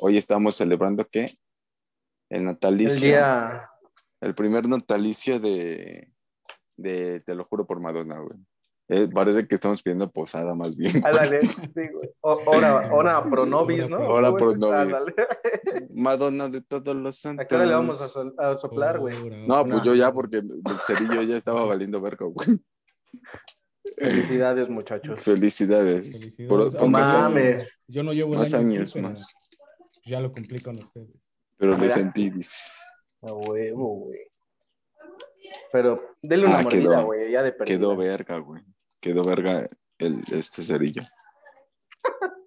hoy estamos celebrando que el natalicio. El día. El primer natalicio de, de Te lo juro por Madonna, güey. Eh, parece que estamos pidiendo posada más bien. Ándale, sí, güey. Hora, hora pro nobis, ¿no? Hora pro nobis. Madonna de todos los santos. ¿A qué hora le vamos a, sol- a soplar, güey? No, pues yo ya, porque el cerillo ya estaba valiendo verga, güey. Felicidades, muchachos. Felicidades. Felicidades. Por- No por más años, mames. Yo no llevo el más año años más. Ya lo cumplí con ustedes. Pero Mira. sentí, A huevo, güey. Pero denle una Ah, mordida, güey, ya de perdida. quedó verga, güey. Quedó verga el, este cerillo.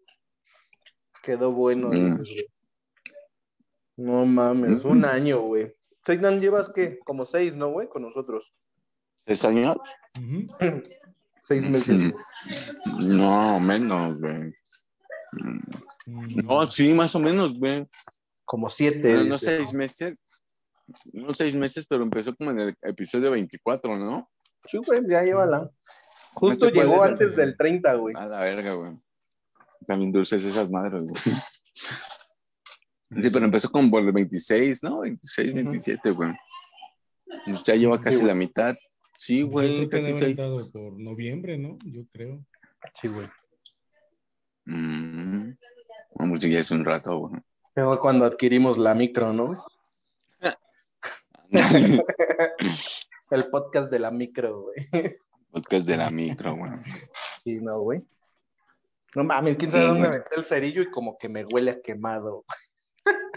Quedó bueno. Mm. güey. No mames, Mm. un año, güey. Seidan, llevas qué? Como seis, ¿no, güey? Con nosotros. ¿Seis años? Seis meses. Güey. No, menos, güey. Mm, Mm, No, sí, más o menos, güey. Como siete. No, no dice. seis meses. No seis meses, pero empezó como en el episodio 24, ¿no? Sí, güey, ya llévala. Justo Este, ¿cuál llegó el- antes del 30, güey. A la verga, güey. También dulces esas madres, güey. Sí, pero empezó como por el 26, ¿no? 26, Ujú. 27, güey. Pues ya lleva casi la mitad. Sí, güey, casi seis. por noviembre, ¿no? Yo creo. Sí, güey. Mm. Vamos, ya es un rato, güey. Fue cuando adquirimos la micro, ¿no? El podcast de la micro, güey. Podcast de la micro, güey. Sí, no, güey. No mames, quién sabe Sí, dónde metí el cerillo y como que me huele a quemado.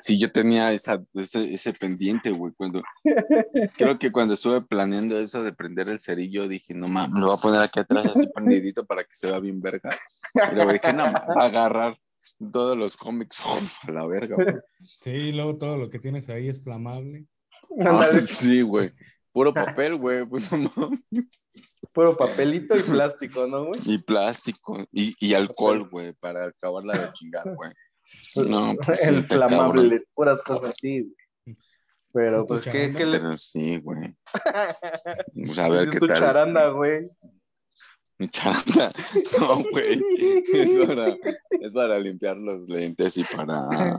Sí, yo tenía esa, ese, ese pendiente, güey. Cuando, creo que cuando estuve planeando eso de prender el cerillo, dije, no mames, lo voy a poner aquí atrás así prendidito para que se vea bien verga. Y luego dije, no, va a agarrar todos los cómics uf, a la verga, güey. Sí, luego todo lo que tienes ahí es flamable. Ah, sí, güey. Puro papel, güey. pues, no puro papelito y plástico, ¿no, güey? Y plástico. Y, y alcohol, güey, para acabarla de chingar, güey. No, pues, sí, el flamable, puras cosas así, güey. Pero ¿Es tu pues, ¿qué, qué le... Pero sí, güey. Pues a ver es qué tu tal. charanda, güey? Mi charanda. No, güey. Es para, es para limpiar los lentes y para.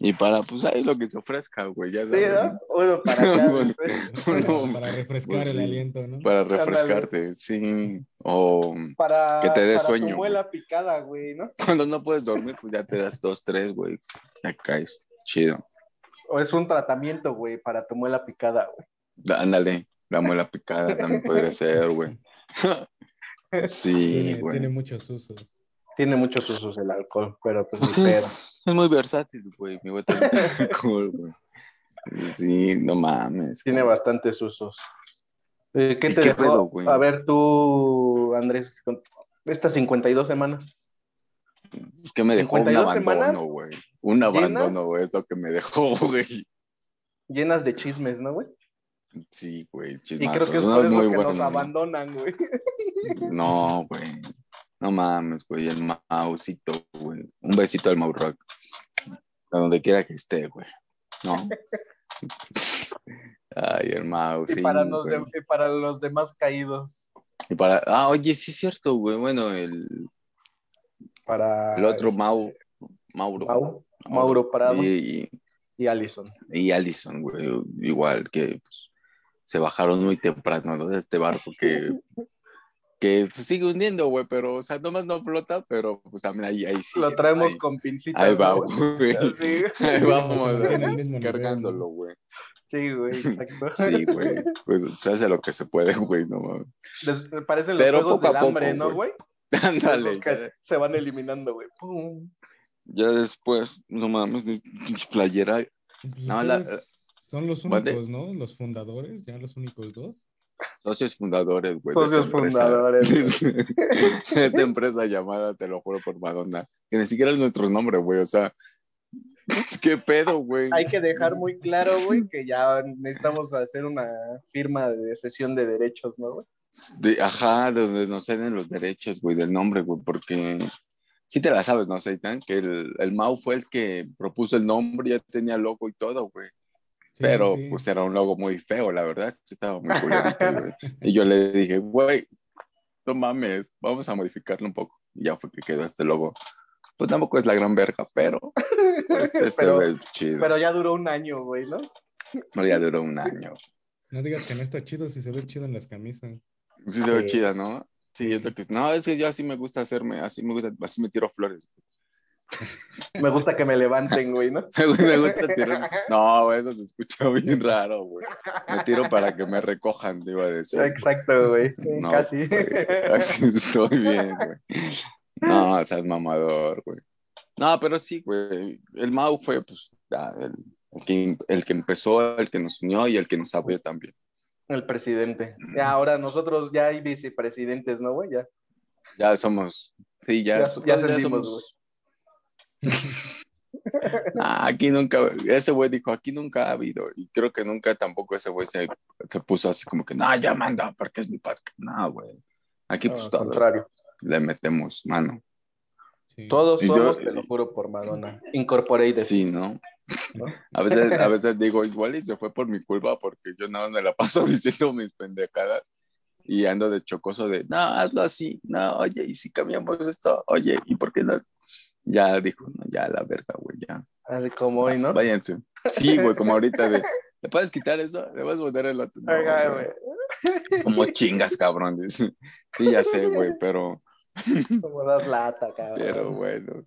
Y para, pues ahí lo que se ofrezca, güey. Ya Sí, sabes, ¿no? Uno para acá. Bueno. güey. Para, para refrescar pues el sí. aliento, ¿no? Para refrescarte, sí. O para, Que te dé para sueño, tu muela picada, güey, ¿no? cuando no puedes dormir, pues ya te das dos, tres, güey. Ya caes. Chido. O es un tratamiento, güey, para tu muela picada, güey. Ándale. La muela picada también podría ser, güey. Sí, Tiene, güey. tiene muchos usos. Tiene muchos usos el alcohol, pero pues, Pues es, es muy versátil, güey. Mi güey también tiene alcohol, güey. Sí, no mames. Tiene güey. bastantes usos. Eh, ¿Qué ¿Y te qué dejó? pedo, güey? A ver, tú, Andrés, con estas 52 semanas. Es que me dejó un 52 abandono, güey. Un abandono, güey, es lo que me dejó, güey. Llenas de chismes, ¿no, güey? Sí, güey, Y chismazos. creo que es por eso muy que nos abandonan, güey. No, güey. No mames, güey. El Mausito, güey. Un besito al Mau Rock. A donde quiera que esté, güey. ¿No? Ay, el Mau, Y para, los güey. de- y para los demás caídos. Y para... Ah, oye, sí es cierto, güey. Bueno, el, Para el otro este, Mau. Mauro. Mau, Mauro Prado Y, y Allison. y Allison, güey. Igual que pues, se bajaron muy temprano ¿no? de este barco que, que se sigue hundiendo, güey. Pero, o sea, nomás no flota, pero pues también ahí, ahí sí. Lo traemos ahí, con pincitas. ahí va, ¿no, güey? Sí, Ahí vamos, cargándolo, güey. sí, güey, exacto. Sí, güey. Pues se hace lo que se puede, güey, no mames. Parecen los Pero juegos poco a del hambre, poco, ¿no, güey. Ándale. Se van eliminando, güey. Ya después, no mames, ni- pinche playera. No, la- son los únicos, ¿no? Los fundadores, ya los únicos dos. Socios fundadores, güey. de esta Socios empresa. fundadores, De esta empresa llamada, te lo juro por Madonna. Que ni siquiera es nuestro nombre, güey. O sea, ¿qué pedo, güey? Hay que dejar muy claro, güey, que ya necesitamos hacer una firma de cesión de derechos, ¿no, güey? De- ajá, de donde nos ceden los derechos, güey, del nombre, güey, porque sí te la sabes, ¿no, Seitan? Que el, el Mau fue el que propuso el nombre, ya tenía logo y todo, güey. Pero sí. pues era un logo muy feo, la verdad, estaba muy culerito. Y yo le dije, güey, no mames, vamos a modificarlo un poco. Y ya fue que quedó este logo. Pues tampoco es la gran verga, pero Este, este Pero- güey, chido. Pero ya duró un año, güey, ¿no? Pero ya duró un año. No digas que no está chido si se ve chido en las camisas. Sí se ve chida, ¿no? Sí, es lo que... No, es que yo así me gusta hacerme, así me gusta, así me tiro flores. Me gusta que me levanten, güey, ¿no? me gusta tirar... No, güey, eso se escucha bien raro, güey. Me tiro para que me recojan, te iba a decir. Exacto, güey. No, Casi. güey, Así estoy bien, güey. No, seas mamador, güey. No, pero sí, güey. El Mau fue, pues, ya, el, el que, el que empezó, el que nos unió y el que nos abrió también. El presidente. Ya, ahora nosotros ya hay vicepresidentes, ¿no, güey? Ya. Ya somos, sí, ya, Ya- ya todos ascendimos, Ah, aquí nunca, ese güey dijo, aquí nunca ha habido, y creo que nunca tampoco ese güey se, se puso así como que, no, ya manda, porque es mi podcast. No, güey. Aquí No, pues al todos contrario. le metemos mano. Sí. Todos Y yo- somos, te lo juro por Madonna. Incorporated. Sí, ¿no? ¿no? A veces, a veces digo, igual y se fue por mi culpa porque yo nada más me la paso diciendo mis pendejadas y ando de chocoso de, no, hazlo así, no, oye, y si cambiamos esto, oye, ¿y por qué no? Ya dijo, no, ya la verga, güey, ya. Así como hoy, ¿no? Váyanse. Sí, güey, como ahorita de, ¿le puedes quitar eso? ¿Le puedes poner el otro? No, güey. güey. Como chingas, cabrón. dice. Sí, ya sé, güey, pero, Como das lata, cabrón. pero bueno.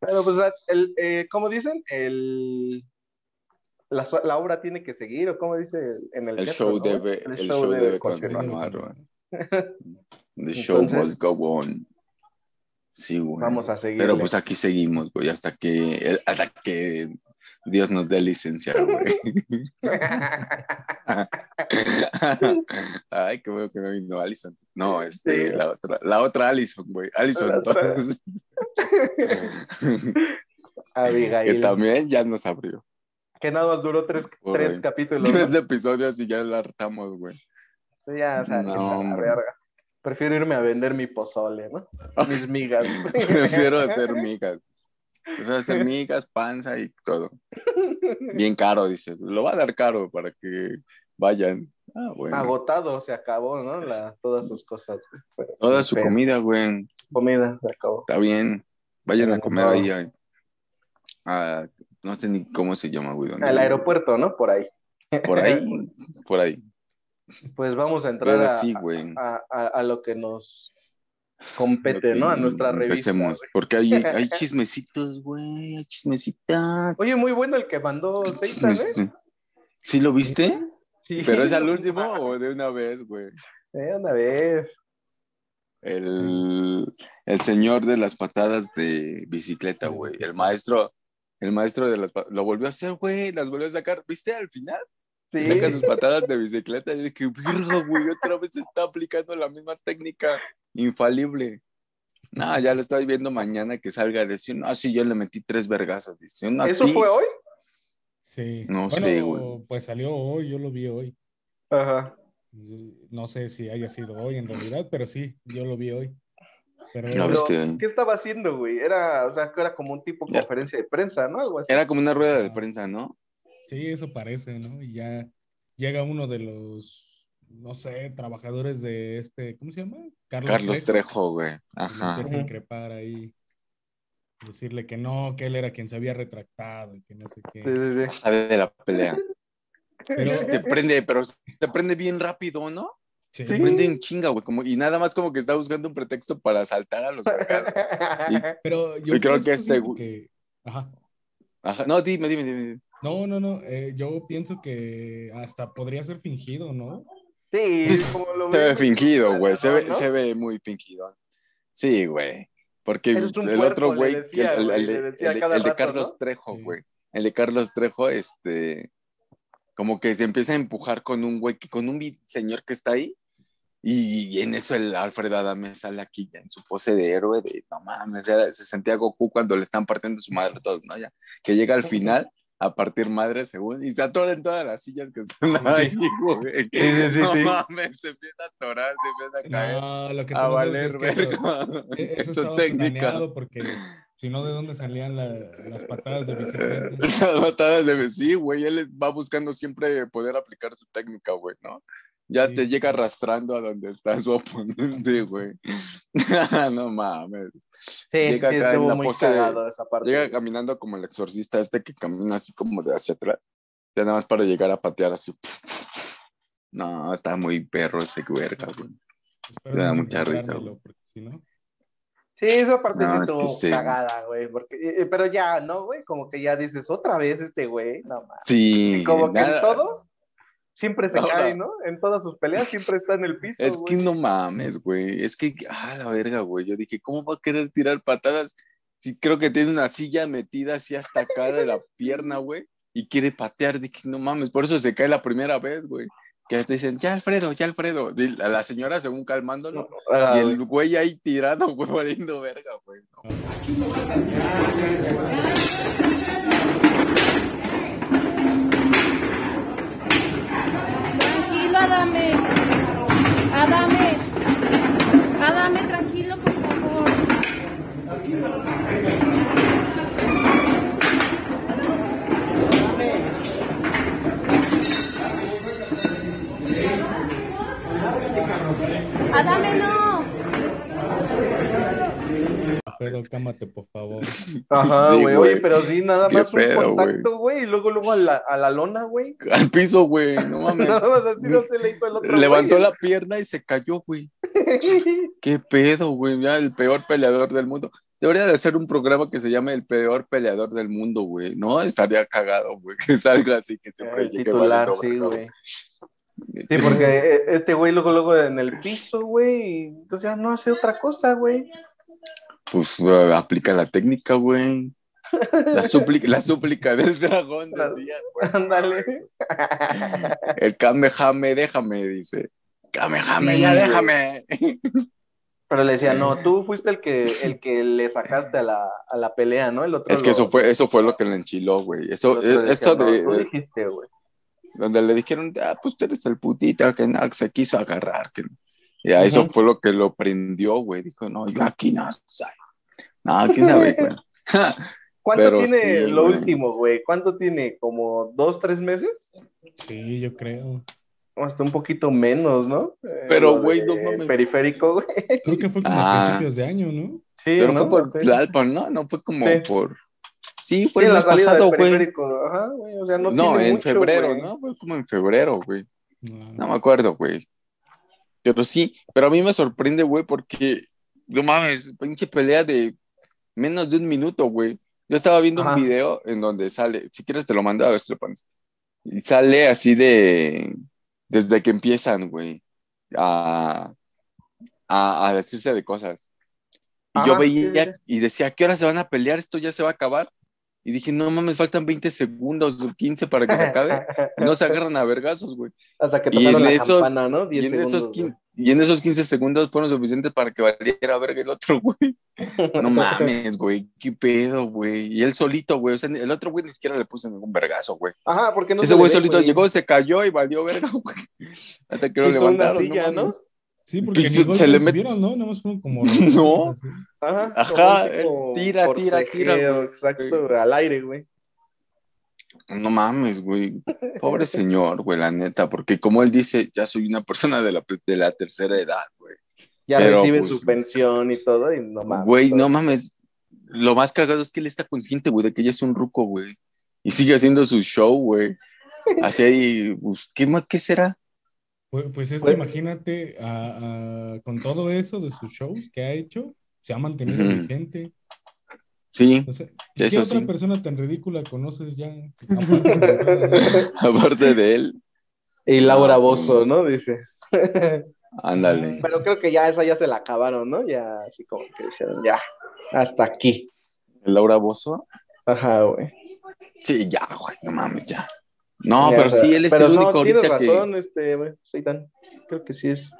Pero pues, el, eh, ¿cómo dicen? El, la, la obra tiene que seguir, o como dice en el El teatro, show ¿no? debe, el show debe continuar. continuar, güey. The show Entonces- must go on. Sí, güey. Vamos a seguir. Pero pues aquí seguimos, güey, hasta que, hasta que Dios nos dé licencia, güey. Ay, qué bueno que no vino Allison. No, este, Sí. la otra, la otra Allison, güey. Allison, entonces, Abigail. que también ya nos abrió. Que nada más duró tres, tres capítulos. ¿no? Tres episodios y ya la hartamos, güey. Sí, ya, o sea, No, la verga. Prefiero irme a vender mi pozole, ¿no? Mis migas. Prefiero hacer migas. Prefiero hacer migas, panza y todo. Bien caro, dice. Lo va a dar caro para que vayan. Ah, bueno. Agotado, se acabó, ¿no? La, todas sus cosas. Pero- Toda su comida, güey. Comida, se acabó. Está bien. Vayan a comer no. ahí. Ah, no sé ni cómo se llama, güey. Al aeropuerto, ¿no? Por ahí. Por ahí. Por ahí. Pues vamos a entrar a, sí, a, a- a lo que nos compete, ¿no? A nuestra revista. Empecemos. güey. Porque hay, hay chismecitos, güey. Hay chismecitas. Oye, muy bueno el que mandó Seitan, ¿eh? Chismes- ¿Sí lo viste? Sí. ¿Pero es al último o de una vez, güey? Eh, una vez. El, el señor de las patadas de bicicleta, güey. El maestro, el maestro de las pa- lo volvió a hacer, güey. Las volvió a sacar. ¿Viste al final? Sí. Saca sus patadas de bicicleta y dije, virgo, güey, otra vez está aplicando la misma técnica infalible. No, ya lo estoy viendo mañana que salga a decir, no, sí, yo le metí tres vergazos. Dice, "Uno a ¿Eso ti". fue hoy? Sí. No Bueno, sé, güey. Pues salió hoy, yo lo vi hoy. Ajá. No sé si haya sido hoy en realidad, pero sí, yo lo vi hoy. Pero. ¿qué estaba haciendo, güey? Era, o sea, que era como un tipo Ya. conferencia de prensa, ¿no? Algo así. Era como una rueda de prensa, ¿no? Sí, eso parece, ¿no? Y ya llega uno de los, no sé, trabajadores de este, ¿cómo se llama? Carlos Trejo, güey. Ajá. empieza a increpar ahí. Decirle que no, que él era quien se había retractado y que no sé qué. Sí, sí, sí. Baja de la pelea. Pero, Te prende, pero te prende bien rápido, ¿no? sí, Sí. Te prende en chinga, güey. Como, y nada más como que está buscando un pretexto para saltar a los mercados. pero yo Y creo que este siento güey- que- Ajá. Ajá. No, dime, dime, dime. No, no, no. eh, yo pienso que hasta podría ser fingido, ¿no? Sí, como lo Se ve fingido, güey. Se ve, ¿no? se ve muy fingido. Sí, güey. Porque el otro güey, el, de, el rato, Carlos ¿no? Trejo, Sí. güey. El de Carlos Trejo, este, como que se empieza a empujar con un güey, con un señor que está ahí. Y, y en eso el Alfred Adame sale aquí ya en su pose de héroe, de no mames, era- se sentía Goku cuando le están partiendo su madre a todos, ¿no? Ya, que llega al final a partir madre según, y se atoran todas las sillas que están ahí, güey. Sí, sí, sí, no sí. mames, se empieza a atorar, se empieza a caer, No, lo que a valer es que eso, e- eso técnica. porque si no, ¿de dónde salían la- las patadas de bicicleta? Esas patadas de sí, güey, él va buscando siempre poder aplicar su técnica, güey, ¿no? Ya Sí. te llega arrastrando a donde está su oponente, güey. no mames. Sí, Llega sí, acá en estuvo la muy pose de- esa parte. Llega caminando como el exorcista este que camina así como de hacia atrás. Ya nada más para llegar a patear así. No, está muy perro ese verga, güey. Espero Me da mucha risa, si no. Sí, esa parte No, sí es estuvo que sí. cagada, güey. Porque, eh, pero ya, ¿no, güey? Como que ya dices, otra vez este güey, no más. Sí. Como que en todo siempre se Ahora- cae, ¿no? En todas sus peleas siempre está en el piso. Es güey. que no mames, güey. Es que, ah, la verga, güey. Yo dije, ¿cómo va a querer tirar patadas? Si creo que tiene una silla metida así hasta acá de la pierna, güey. Y quiere patear. Dije, no mames. Por eso se cae la primera vez, güey. Que te dicen, ya Alfredo, ya Alfredo. Y la señora según calmándolo. Ah, Y el güey. ahí tirado, güey, valiendo verga, güey. No. Tranquilo, Adame. Adame. Adame, tranquilo, por favor. Adame, no. Alfredo, cámate, por favor. Ajá, güey. Oye, pero sí, nada más un pedo, contacto, güey. Y luego, luego a la, a la lona, güey. Al piso, güey. No mames. Nada más así no se le hizo el otro. Levantó la pierna y se cayó, güey. Qué pedo, güey. Ya el peor peleador del mundo. Debería de hacer un programa que se llame El peor peleador del mundo, güey. No estaría cagado, güey. Que salga así, que siempre El llegue titular, valiendo sí, güey. Sí, porque eh, este güey luego, luego en el piso, güey, entonces ya no hace otra cosa, güey. Pues uh, aplica la técnica, güey. La súplica, la súplica del dragón, decía, güey. Ándale. El Kamehame, déjame, dice. Kamehame, Sí, ya déjame. Pero le decía, no, tú fuiste el que, el que le sacaste a la, a la pelea, ¿no? El otro Es que lo- eso fue, eso fue lo que le enchiló, güey. Eso, decía, eso "No, de, tú de- dijiste, güey. donde le dijeron, ah, pues tú eres el putito que no, que se quiso agarrar. Que... Y a eso fue lo que lo prendió, güey. Dijo, no, yo aquí no soy. No, quién sabe, güey. ¿Cuánto Pero tiene sí, lo güey. último, güey? ¿Cuánto tiene? ¿Como dos, tres meses? Sí, yo creo. O hasta un poquito menos, ¿no? Eh, Pero, güey, de no mames. Periférico, güey. Creo que fue como Ah. a principios de año, ¿no? Sí, Pero ¿no? fue por Sí. Tlalpan, ¿no? No fue como Sí. por. Sí, fue el en la mes salida pasado, güey. periférico. Ajá, güey. O sea, no, No, tiene en mucho, febrero, güey. ¿no? Fue como en febrero, güey. No. No me acuerdo, güey. Pero sí, pero a mí me sorprende, güey, porque, no mames, pinche pelea de menos de un minuto, güey. Yo estaba viendo Ajá. un video en donde sale, si quieres te lo mando a ver si lo pones. Y sale así de, desde que empiezan, güey, a, a, a decirse de cosas. Y yo sí, veía sí. y decía, ¿a qué hora se van a pelear? Esto ya se va a acabar. Y dije, no mames, faltan 20 segundos o 15 para que se acabe. Y no se agarran a vergazos, güey. Hasta que Y en la esos- campana, ¿no? 10 Y en, esos segundos, 15, y en esos 15 segundos fueron suficientes para que valiera verga el otro, güey. No mames, güey. ¿Qué pedo, güey? Y él solito, güey. O sea, el otro güey ni siquiera le puso ningún vergazo, güey. Ajá, porque no Ese güey solito llegó, se cayó y valió verga, güey. Hasta que lo Hizo una levantaron. silla, ¿no? mames. Sí, porque se- se le met- subieron, ¿no? Nada más fueron como... No. Ajá, Ajá, tipo tira, tira, tira, güey. Exacto, al aire, güey. No mames, güey. Pobre señor, güey, la neta. Porque como él dice, ya soy una persona de la, de la tercera edad, güey. Ya Pero, recibe pues, su pensión y todo, y no mames. Güey, todo. no mames. Lo más cagado es que él está consciente, güey, de que ella es un ruco, güey. Y sigue haciendo su show, güey. Así ahí, pues, ¿qué, más, ¿qué será? Pues, pues es Pues- que imagínate, a- a- con todo eso de sus shows que ha hecho, se ha mantenido vigente. Sí, O sea, ¿qué Eso otra sí. persona tan ridícula conoces ya? Aparte de- aparte de él, Y Laura No, Bozo, pues. ¿no? Dice. ándale. Pero creo que ya esa ya se la acabaron, ¿no? Ya así como que dijeron, ya, hasta aquí. Laura Bozo. Ajá, güey. Sí, ya, güey, no mames, ya. No, Ya, pero o sea, sí, él es pero el no, único tienes ahorita que. razón, este, güey, Seitan. Creo que sí es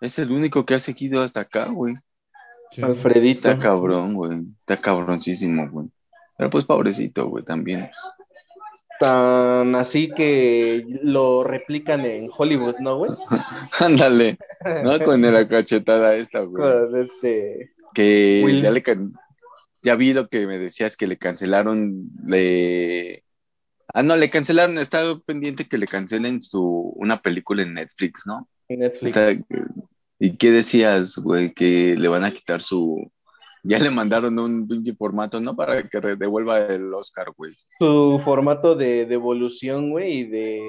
Es el único que ha seguido hasta acá, güey. Sí. Alfredito. Está cabrón, güey. Está cabroncísimo, güey. Pero pues pobrecito, güey, también. Tan así que lo replican en Hollywood, ¿no, güey? Ándale, ¿no? Con la cachetada esta, güey. Con este. que Will. ya le can- ya vi lo que me decías que le cancelaron le ah no le cancelaron estaba pendiente que le cancelen su una película en Netflix no en Netflix. Está- y qué decías güey que le van a quitar su ya le mandaron un pinche formato, ¿no? Para que devuelva el Oscar, güey. Su formato de devolución, güey, y de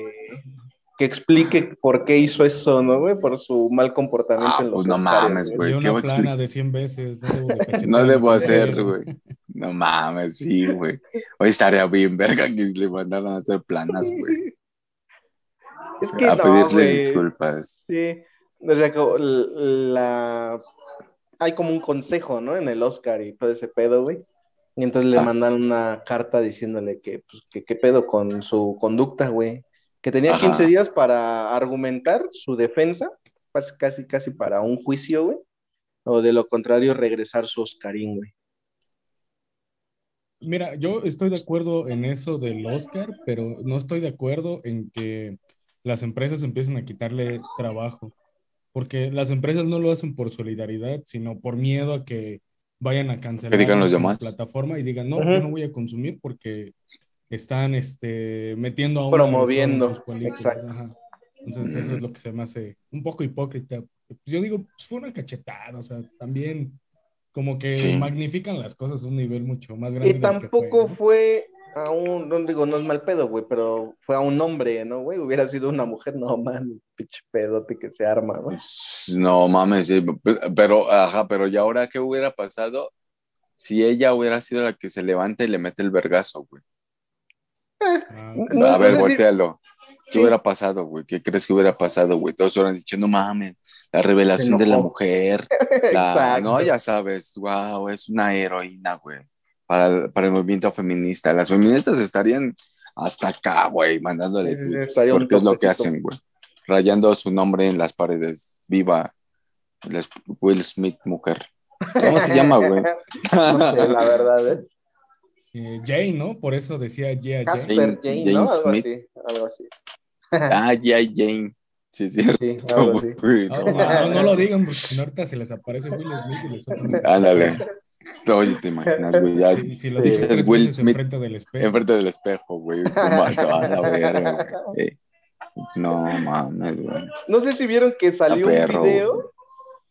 que explique por qué hizo eso, ¿no, güey? Por su mal comportamiento Ah, en los pues no Oscars, mames, güey. ¿qué una voy a plana explicar? de 100 veces. No debo, de No debo hacer, güey. No mames, sí, güey. Hoy estaría bien, verga, que le mandaron a hacer planas, güey. Es que A no, pedirle disculpas. Sí, o sea, la... hay como un consejo, ¿no? En el Oscar y todo ese pedo, güey. Y entonces le Ah. mandan una carta diciéndole que, pues, que qué pedo con su conducta, güey. Que tenía Ajá. 15 días para argumentar su defensa, casi, casi para un juicio, güey. O de lo contrario, regresar su Oscarín, güey. Mira, yo estoy de acuerdo en eso del Oscar, pero no estoy de acuerdo en que las empresas empiecen a quitarle trabajo, porque las empresas no lo hacen por solidaridad, sino por miedo a que vayan a cancelar Que digan los la demás. plataforma y digan, no, Ujú. yo no voy a consumir porque están este, metiendo a Promoviendo, agresión en sus películas". exacto. Ajá. Entonces eso es lo que se me hace un poco hipócrita. Yo digo, pues fue una cachetada, o sea, también como que Sí. magnifican las cosas a un nivel mucho más grande. Y que tampoco ¿no? fue a un, no digo, no es mal pedo, güey, pero fue a un hombre, ¿no, güey? Hubiera sido una mujer, no, man, pinche pedote que se arma, ¿no? No mames, sí, pe- pero, ajá, pero ¿y ahora qué hubiera pasado si ella hubiera sido la que se levanta y le mete el vergazo, güey? Ah, ok. No, a ver, no sé si- voltealo. ¿Qué Sí. hubiera pasado, güey? ¿Qué crees que hubiera pasado, güey? Todos hubieran dicho, no mames, la revelación de la mujer. La- Exacto. no, ya sabes, wow, es una heroína, güey, para, para el movimiento feminista. Las feministas estarían hasta acá, güey, mandándole Sí, sí, porque es lo que hacen, güey. Rayando su nombre en las paredes. Viva les- Will Smith, mujer. ¿Cómo se llama, güey? No sé, la verdad, ¿eh? Eh, Jane, ¿no? Por eso decía Yeah, Jane. Jane- Jane, Jane ¿no? Algo Smith. así, algo así. Ah, ya, Jane. Sí, es cierto. Sí, algo así. güey, Ah, no no, lo digan porque ahorita se les aparece Will Smith y les Ándale. Oye, te imaginas, güey, ya si lo Sí. dices Will Smith enfrente del espejo. enfrente del espejo, güey. Como a toda la verga, güey. No mames, güey. No sé si vieron que salió perro, un video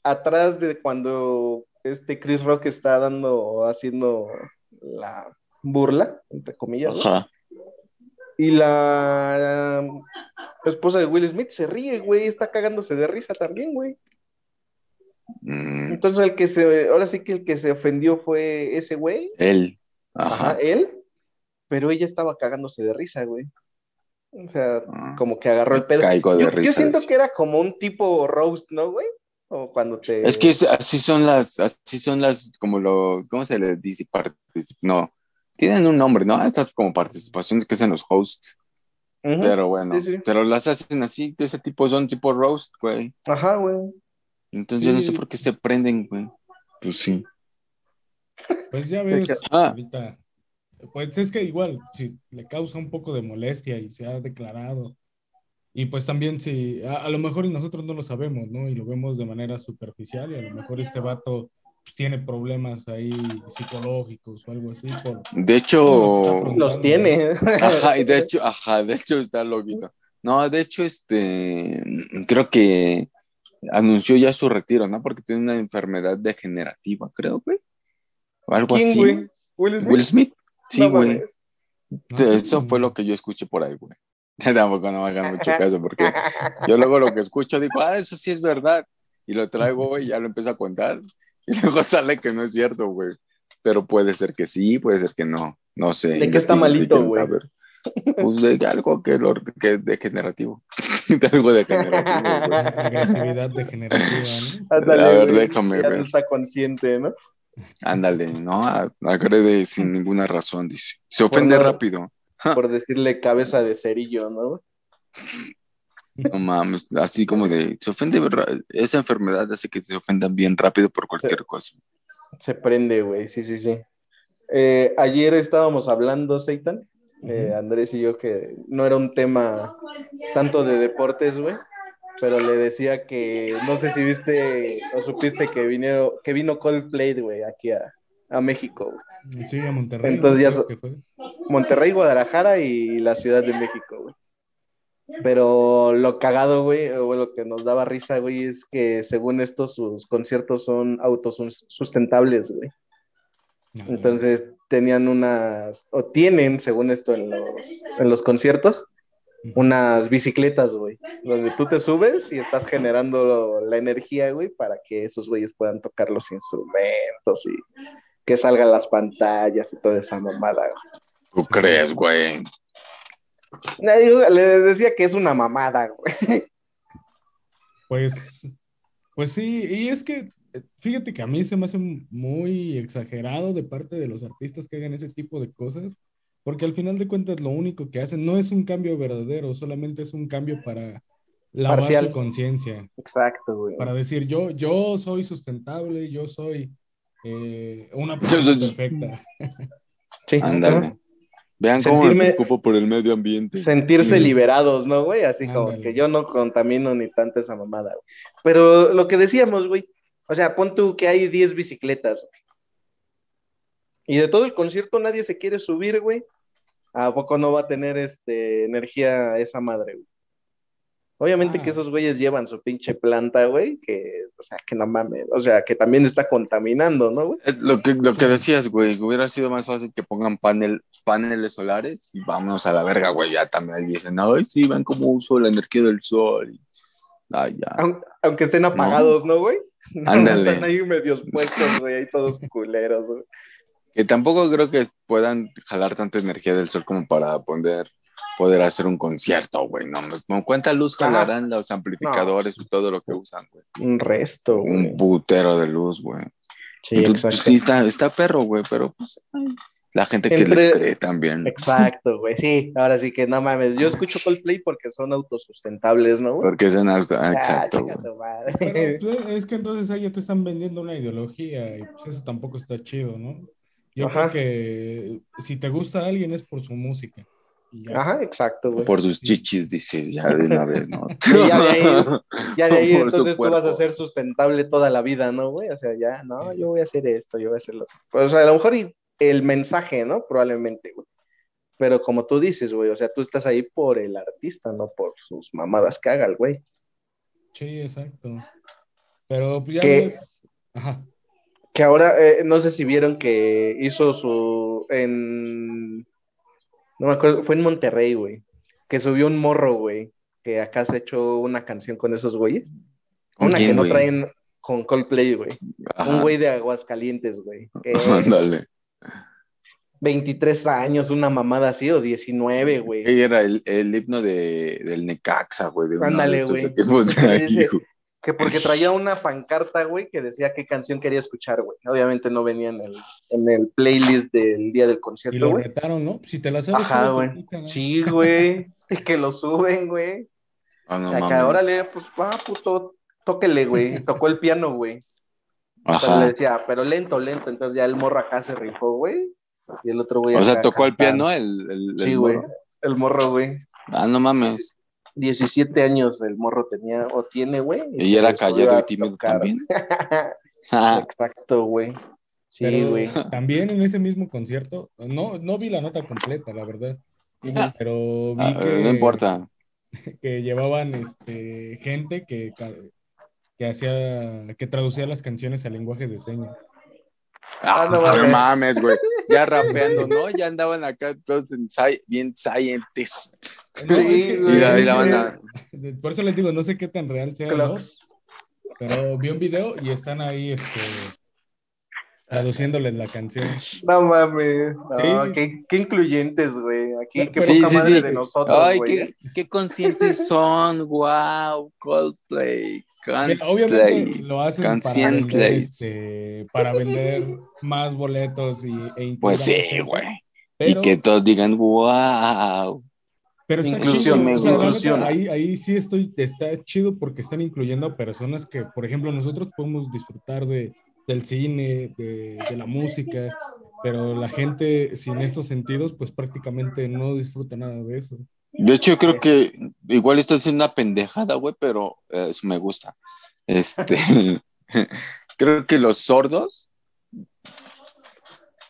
atrás de cuando este Chris Rock está dando, haciendo la burla, entre comillas, ¿no? Ajá. Y la esposa de Will Smith se ríe, güey, está cagándose de risa también, güey. Mm, Entonces el que se, ahora sí que el que se ofendió fue ese güey, él. ajá, Ajá. él, pero ella estaba cagándose de risa, güey. O sea, Ah. como que agarró el pedo. Caigo de yo, yo risa siento de eso. que era como un tipo roast, ¿no, güey? O cuando te... Es que es- así son las, así son las, como lo, ¿cómo se les dice? No, tienen un nombre, ¿no? Estas como participaciones que hacen los hosts, Ujú. pero bueno, Sí, sí. pero las hacen así, de ese tipo, son tipo roast, güey. Ajá, güey. Entonces yo no sé Sí. por qué se prenden, güey. Pues sí. Pues ya ves, Ah. ahorita. Pues es que igual, si le causa un poco de molestia y se ha declarado. Y pues también si, a, a lo mejor y nosotros no lo sabemos, ¿no? Y lo vemos de manera superficial y a lo mejor este vato tiene problemas ahí psicológicos o algo así. Por, De hecho. Los tiene. Ajá, y de hecho, ajá, de hecho está loquito. No, de hecho, este, creo que anunció ya su retiro, ¿no? Porque tiene una enfermedad degenerativa, creo, güey. O algo ¿Quién, así. güey? Will Smith. Will Smith. Sí, No güey. No, Eso fue lo que yo escuché por ahí, güey. Tampoco no me hagan mucho caso, porque yo luego lo que escucho digo, ah, eso sí es verdad. Y lo traigo, güey, ya lo empiezo a contar. Y luego sale que no es cierto, güey. Pero puede ser que sí, puede ser que no. No sé. ¿De qué está malito, güey? Pues de algo que, lo, que es degenerativo. de algo degenerativo, güey. agresividad degenerativa, ¿no? Ándale, A ver, güey, déjame ya ver. no está consciente, ¿no? Ándale, ¿no? Agrede sin ninguna razón, dice. Se ofende rápido. Por decirle cabeza de cerillo, ¿no? No mames, así como de, se ofende, esa enfermedad hace que se ofendan bien rápido por cualquier cosa. Se prende, güey, sí, sí, sí. Eh, ayer estábamos hablando, Seitan, eh, Andrés y yo, que no era un tema tanto de deportes, güey, pero le decía que, no sé si viste o supiste que, vinieron, que vino Coldplay, güey, aquí a, a México. Sí, a Monterrey. Entonces ya. Monterrey, Guadalajara y la Ciudad de México, güey. Pero lo cagado, güey, o lo que nos daba risa, güey, es que según esto sus conciertos son autosustentables, güey. Entonces tenían unas, o tienen, según esto, en los, en los conciertos, unas bicicletas, güey, donde tú te subes y estás generando la energía, güey, para que esos güeyes puedan tocar los instrumentos y que salgan las pantallas y toda esa mamada, güey. ¿Tú crees, güey? Nadie- Le decía que es una mamada, güey. Pues, pues sí, y es que eh, fíjate que a mí se me hace muy exagerado de parte de los artistas que hagan ese tipo de cosas, porque al final de cuentas lo único que hacen no es un cambio verdadero, solamente es un cambio para lavar Parcial. su conciencia, Exacto, güey. para decir yo, yo soy sustentable, yo soy eh, una Yo persona soy- perfecta. Sí. Ándale. Vean cómo Sentirme- me preocupo por el medio ambiente. sentirse Sí. liberados, ¿no, güey? Así como que yo no contamino ni tanto esa mamada, güey. Pero lo que decíamos, güey, o sea, pon tú que hay 10 bicicletas, güey. Y de todo el concierto nadie se quiere subir, güey. ¿A poco no va a tener este energía esa madre, güey? Obviamente Ah. que esos güeyes llevan su pinche planta, güey, que, o sea, que no mames, o sea, que también está contaminando, ¿no, güey? Lo que, lo que decías, güey, hubiera sido más fácil que pongan panel, paneles solares y vámonos a la verga, güey. Ya también ahí dicen, ay, sí, ven cómo uso la energía del sol. Y- Ay, ya. Aun- Aunque estén apagados, ¿no, güey? No, Ándale. Están ahí medios puestos, güey, ahí todos culeros, güey. Que tampoco creo que puedan jalar tanta energía del sol como para poder, poder hacer un concierto, güey. No, no, ¿Cuánta luz Ajá. jalarán los amplificadores y todo lo que usan, güey? Un resto, güey. Un putero de luz, güey. Sí, Entonces, exacto. sí, está, está perro, güey, pero pues ay, la gente que Entre- les cree también. Exacto, güey. Sí, ahora sí que no mames. Yo escucho Coldplay porque son autosustentables, ¿no, güey? Porque es en auto. Ah, Exacto, güey. tu madre. Pero pues, es que entonces ahí ya te están vendiendo una ideología y pues eso tampoco está chido, ¿no? Yo Ajá. creo que si te gusta a alguien es por su música. Y. Ajá, exacto, güey. Por sus chichis, dices, ya de una vez, ¿no? Sí, ya de ahí, ya de ahí Por su entonces tú vas a ser sustentable toda la vida, ¿no, güey? O sea, ya, no, yo voy a hacer esto, yo voy a hacer lo otro. Pues a lo mejor y el mensaje, ¿no? Probablemente, güey. Pero como tú dices, güey, o sea, tú estás ahí por el artista, no por sus mamadas que haga el güey. Sí, exacto. Pero pues ya ¿Qué? ves. Ajá. Que ahora, eh, no sé si vieron que hizo su. en. No me acuerdo, fue en Monterrey, güey. Que subió un morro, güey. Que acá se echó una canción con esos güeyes. ¿Con Una quién, que no güey? traen con Coldplay, güey. Ajá. Un güey de Aguascalientes, güey. Ándale. 23 años, una mamada así, o 19, güey. Ella era el, el himno de, del Necaxa, güey. De Ándale, güey. Que porque traía una pancarta, güey, que decía qué canción quería escuchar, güey. Obviamente no venía en el, en el playlist del día del Y concierto, lo güey. retaron, ¿no? Si te la sabes, Ajá, güey. Sí, güey. Y que lo suben, güey. Ah, no o sea, que mames. órale, pues va, puto, tóquele, güey. Tocó el piano, güey. Pero le Ajá. decía, pero lento, lento. Entonces ya el morro acá se rifó, güey. Y el otro güey. O sea, tocó el piano el, el, el Sí, güey. El morro, güey. Ah, no mames. 17 años el morro tenía, o tiene, güey. Y era pues, callado y tímido tocar. también. Exacto, güey. Sí, güey. también en ese mismo concierto, no, no vi la nota completa, la verdad, pero vi ah, que, no importa. que llevaban este, gente que, que hacía, que traducía las canciones al lenguaje de señas. Ah, Ah, no mames, güey. Ya rapeando, ¿no? Ya andaban acá todos en sci- bien scientist. No, es que- güey. Y la, y es la que- banda. Por eso les digo, no sé qué tan real sea, ¿no? Pero vi un video y están ahí este, traduciéndoles la canción. No mames. No, Sí. qué, qué incluyentes, güey. Aquí, qué Sí, poca sí, madre sí. de nosotros, Ay, güey. qué, qué conscientes son. Wow, Coldplay. Obviamente lo hacen para Conscientes. vender, este, para vender más boletos y, e Pues sí, güey. Pero, Y que todos digan, wow. pero está Inclusión, chido. o sea, ahí, ahí sí estoy, está chido porque están incluyendo a personas que, por ejemplo, nosotros podemos disfrutar de, del cine, de, de la música, pero la gente sin estos sentidos, pues prácticamente no disfruta nada de eso. De hecho, yo creo que igual estoy haciendo una pendejada, güey, pero eh, eso me gusta. Este, creo que los sordos,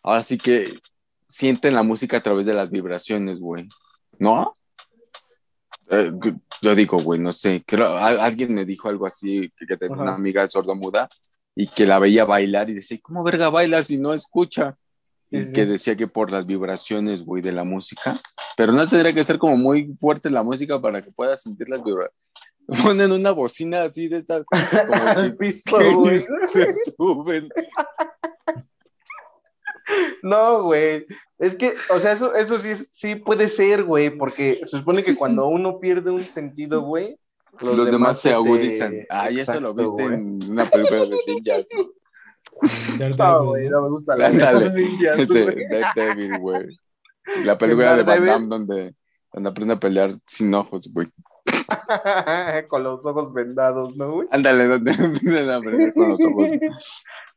ahora sí que sienten la música a través de las vibraciones, güey. ¿No? Eh, yo digo, güey, no sé. Creo, a- alguien me dijo algo así, que, que tenía una amiga sordomuda y que la veía bailar y decía, ¿cómo verga baila si no escucha? Y sí. que decía que por las vibraciones, güey, de la música, pero no tendría que ser como muy fuerte la música para que puedas sentir las vibraciones. Ponen una bocina así de estas, como que, piso, güey. se suben. No, güey. Es que, o sea, eso, eso sí, sí puede ser, güey, porque se supone que cuando uno pierde un sentido, güey, Los, demás, se te- agudizan. Ay, eso lo viste en una película de ninjas, ¿no? Daredevil, No, güey, ¿no? no me gusta la Este, güey. Daredevil, güey. La película de Van. Damme donde, donde aprende a pelear sin ojos, güey. Con los ojos vendados, ¿no, güey? Ándale, donde aprende a pelear con los ojos.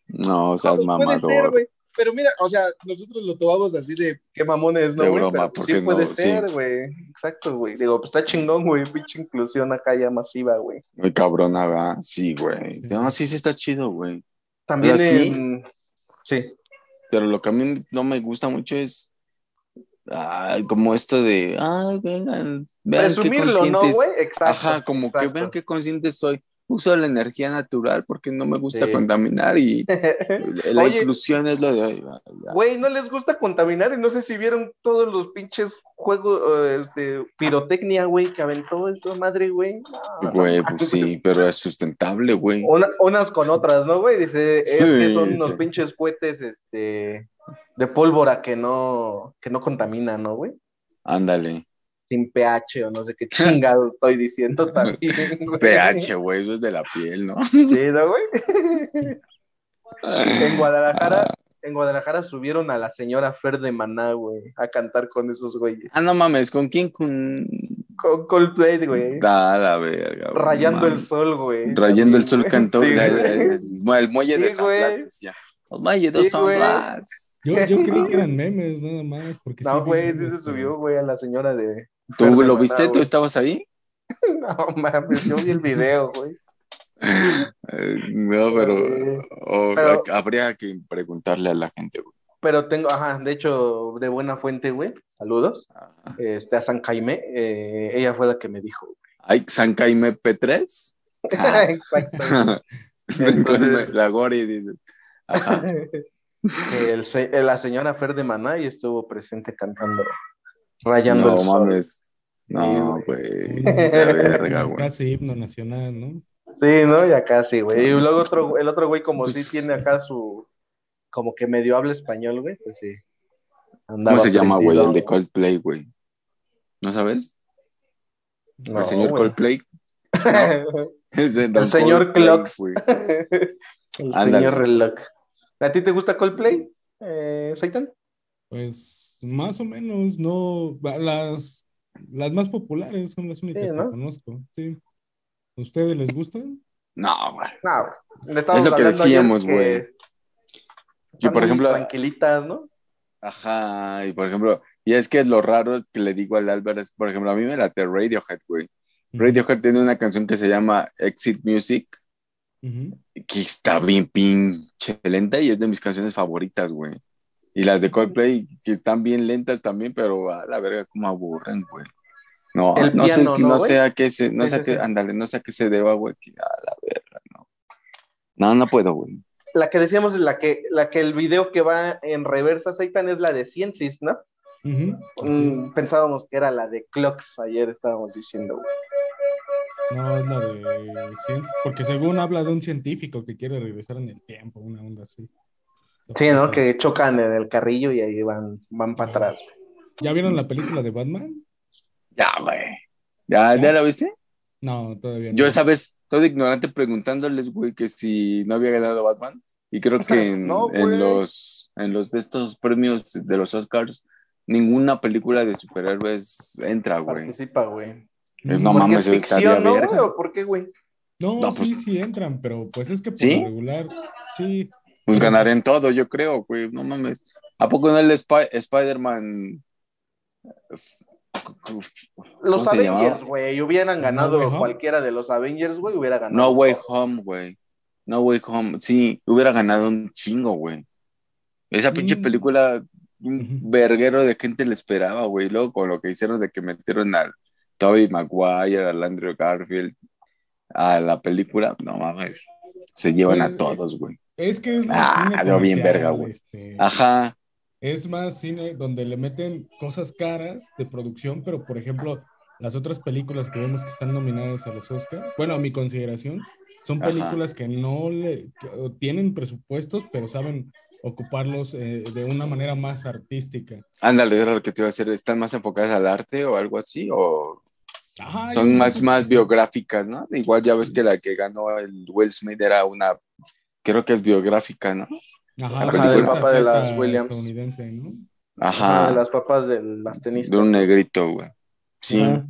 No, seas Puede ser, mamador. güey. Pero mira, o sea, nosotros lo tomamos así de qué mamones, ¿no, De güey? broma, Pero ¿por sí qué no? puede Sí. ser, güey. Exacto, güey. Digo, pues está chingón, güey. Pinche inclusión acá ya masiva, güey. Muy cabrona, ¿verdad? Sí, güey. No, sí, sí está chido, güey. También sí. en... Sí. Pero lo que a mí no me gusta mucho es ay, como esto de, ay, vengan, vean qué Presumirlo, ¿no, güey? Exacto. Ajá, como que vean qué consciente soy. Uso la energía natural porque no me gusta Sí. contaminar y la Oye. inclusión es lo de ya. Güey, no les gusta contaminar y no sé si vieron todos los pinches juegos de pirotecnia, güey, que aventó esa madre, güey. Güey, pues sí, pero es sustentable, güey. Una- unas con otras, ¿no, güey? Dice, es Sí, que son unos sí. pinches cohetes, este, de pólvora que no, que no contaminan, ¿no, güey? Ándale. Sin pH o no sé qué chingado estoy diciendo también, güey. pH, güey, eso es de la piel, ¿no? Sí, ¿no, güey? En Guadalajara, en Guadalajara subieron a la señora Fer de Maná, güey, a cantar con esos güeyes. Ah, no mames, ¿con quién? Con. Con Coldplay, güey. Da la verga. güey, Rayando el sol, güey. Rayando el sol cantó. Sí, la- güey. la- el muelle de San Blas decía. El muelle de Sí, San. Blas. Yo, yo creí que eran memes nada más. Porque sí No, güey, sí se subió, güey, a la señora de. ¿Tú lo viste? ¿Tú güey. estabas ahí? No mames, yo vi el video, güey. Eh, no, pero, Sí. o- Pero- habría que preguntarle a la gente. güey. Pero tengo, ajá, de hecho, de buena fuente, güey. Saludos. Ajá. Este, a San Jaime. eh, ella fue la que me dijo. ¿Hay San Jaime P3? Ah. Exacto. Entonces- la Gori dice. Ajá. El la señora Fer de Maná y estuvo presente cantando. Rayando No el sol. mames. No, güey. verga, güey. Casi himno nacional, ¿no? Sí, ¿no? Y acá sí, güey. Y luego otro, el otro güey, como Pues- sí tiene acá su. Como que medio habla español, güey. Pues sí. ¿Cómo se llama, güey? El de Coldplay, güey. ¿No sabes? No, el señor güey. Coldplay. Don señor Coldplay, Clocks. güey. el señor reloj. ¿A ti te gusta Coldplay, eh, Saitan? Pues más o menos, no. Las, las más populares son las únicas Sí, que ¿no? conozco. Sí. ¿A ustedes les gustan? No, güey. No, güey. Es lo que decíamos, güey. Que, por ejemplo, Tranquilitas, ¿no? Ajá, y por ejemplo, y es que es lo raro que le digo al Álvaro, es, por ejemplo, a mí me late Radiohead, güey. Radiohead tiene una canción que se llama Exit Music, que está bien pinche lenta y es de mis canciones favoritas, güey. Y las de Coldplay, que están bien lentas también, pero a la verga, como aburren, güey. No, El no piano, sé, ¿no, sé a qué se, no sé a qué, ándale, no sé a qué se deba, güey, que a la verga, no. No, no puedo, güey. La que decíamos, la que, la que el video que va en reversa, Saitan, es la de Ciencis, ¿no? Mm, pensábamos que era la de Clocks, ayer estábamos diciendo, güey. No, es la de ciencia, porque según habla de un científico que quiere regresar en el tiempo, una onda así. Sí, ¿no? Que chocan en el carrillo y ahí van, van para atrás. ¿Ya vieron la película de Batman? Ya, güey. ¿Ya, ¿Ya la viste? No, todavía no. Yo esa vez, todo ignorante, preguntándoles, güey, que si no había ganado Batman. Y creo que en, No, en güey. los, en los estos premios de los Oscars, ninguna película de superhéroes entra, güey. Participa, güey. Eh, no ¿Porque mames, es ficción, no, verga. güey? ¿O por qué, güey? No, No, pues- sí, sí entran, pero pues es que por ¿Sí? regular, sí. Pues ganarían todo, yo creo, güey. No mames. ¿A poco no el Spi- Spider-Man? Los. Avengers, güey, hubieran ganado cualquiera de los Avengers, güey, hubiera ganado. No Way. Home, güey. No Way Home. Sí, hubiera ganado un chingo, güey. Esa pinche Mm. película, un verguero de gente le esperaba, güey. Luego con lo que hicieron de que metieron al Tobey Maguire, al Andrew Garfield, a la película, no mames. Se llevan a Pues, todos, güey. Es que es Ah, cine lo bien verga, güey. este, Ajá. es más cine donde le meten cosas caras de producción, pero por ejemplo, las otras películas que vemos que están nominadas a los Oscar, bueno, a mi consideración, son Ajá. películas que no le que, tienen presupuestos, pero saben ocuparlos eh, de una manera más artística. Ándale, era lo que te iba a decir. ¿Están más enfocadas al arte o algo así? ¿O Ajá, son más, más biográficas, no? Igual ya ves que la que ganó el Will Smith era una, creo que es biográfica, ¿no? Ajá, la del esta papá de las Williams. estadounidense, ¿no? Una Ajá, de las papas de las de tenistas. un negrito, güey. Sí, Ajá.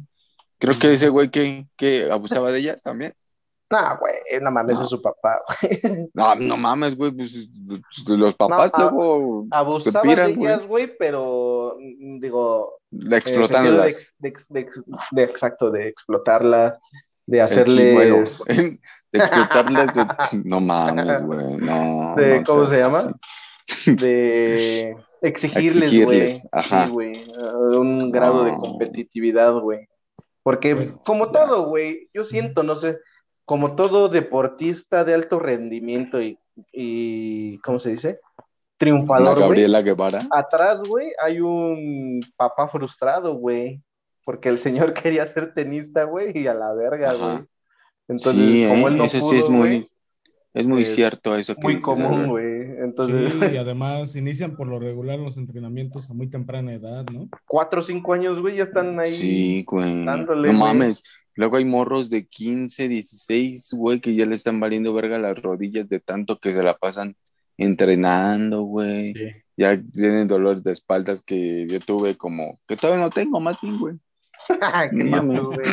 creo que ese güey que, que abusaba de ellas también. Nah, güey, no mames, No. es su papá, güey. No, no mames, güey, pues los papás No, luego Abusaba piran, de ellas, güey, pero mm, digo, de el sentido de, de de ex- de exacto, de explotarlas, de hacerles. de explotarlas. de- No mames, güey, no. De- no ¿cómo se llama? así. de exigirles, güey, ajá. sí, güey, un grado de competitividad, güey. Porque Pues, como todo, güey, yo siento, no sé, como todo deportista de alto rendimiento y, y ¿cómo se dice? Triunfador. Gabriela Guevara. Atrás, güey, hay un papá frustrado, güey. Porque el señor quería ser tenista, güey, y a la verga, güey. Entonces, sí, como ¿eh? él no eso pudo, sí es muy, es muy cierto eso que muy dices, común, güey. Entonces, Sí, y además inician por lo regular los entrenamientos a muy temprana edad, ¿no? cuatro o cinco años, güey, ya están ahí. Sí, güey. dándole, no mames. Luego hay morros de 15, 16, güey, que ya le están valiendo verga las rodillas de tanto que se la pasan entrenando, güey. Sí. Ya tienen dolores de espaldas que yo tuve como, que todavía no tengo, más bien, güey. Que No yo mames. tuve.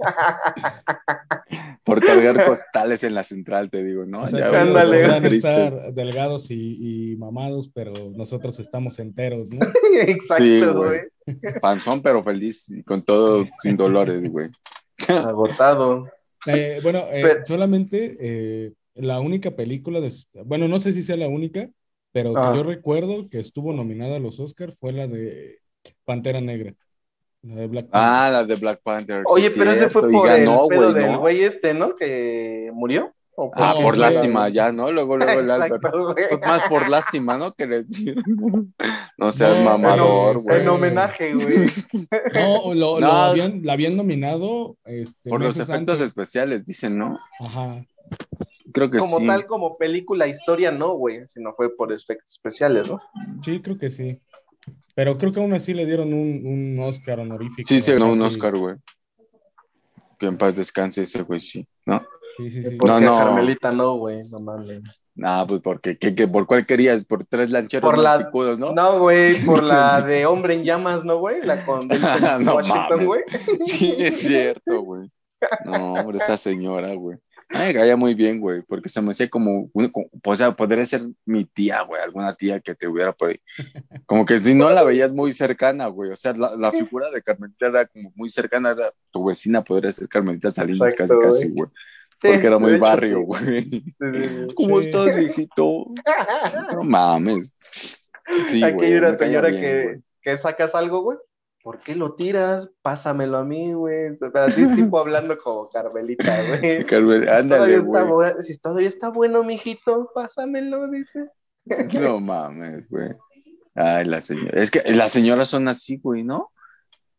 Por cargar costales en la central, te digo, ¿no? O sea, Ya, ándale, son tristes. estar delgados y, y mamados, pero nosotros estamos enteros, ¿no? Exacto, Sí, güey. Panzón, pero feliz, y con todo, sin dolores, güey. Agotado. Eh, bueno, eh, Pero- solamente eh, la única película, de, bueno, no sé si sea la única, pero que Ah. yo recuerdo que estuvo nominada a los Oscars fue la de Pantera Negra. La de Black Panther. Ah, la de Black Panther. Oye, pero ese fue cierto, por ganó, el pedo del ¿no? güey este, ¿no? Que murió. ¿O Ah, por fue- lástima, ya, ¿no? Luego, luego el Albert. Fue más por lástima, ¿no? Que le No seas No, mamador, no, güey. En homenaje, güey. No, lo, lo No. habían, la habían nominado este, Por los efectos antes. especiales, dicen, ¿no? Ajá. Creo que Como sí. tal, como película, historia, no, güey. Sino fue por efectos especiales, ¿no? Sí, creo que sí. Pero creo que aún así le dieron un, un Oscar honorífico. Sí, se ganó un Oscar, güey. Que en paz descanse ese güey, sí, ¿no? Sí, sí, sí. Porque No, no. Carmelita no, güey. No mames. Nah, pues porque, ¿qué, qué- por cuál querías? Por tres lancheros Por la- picudos, ¿no? No, güey, por la de Hombre en Llamas, ¿no, güey? La con No Washington, güey. Sí, es cierto, güey. No, hombre, esa señora, güey. A mí me caía muy bien, güey, porque se me hacía como, o sea, podría ser mi tía, güey, alguna tía que te hubiera por ahí. Como que si no la veías muy cercana, güey, o sea, la, la figura de Carmelita era como muy cercana, era tu vecina podría ser Carmelita Salinas, Exacto, casi, casi, güey. Sí, porque era muy barrio, sí. güey. Sí. ¿Cómo estás, hijito? No mames. Sí, Aquí hay una señora bien, que, güey. que sacas algo, güey. ¿Por qué lo tiras? Pásamelo a mí, güey. Pero Así tipo hablando como Carmelita, güey. Carmel- Ándale, güey. si todavía está bueno, mijito, pásamelo, dice. No mames, güey. Ay, la señora. Es que las señoras son así, güey, ¿no?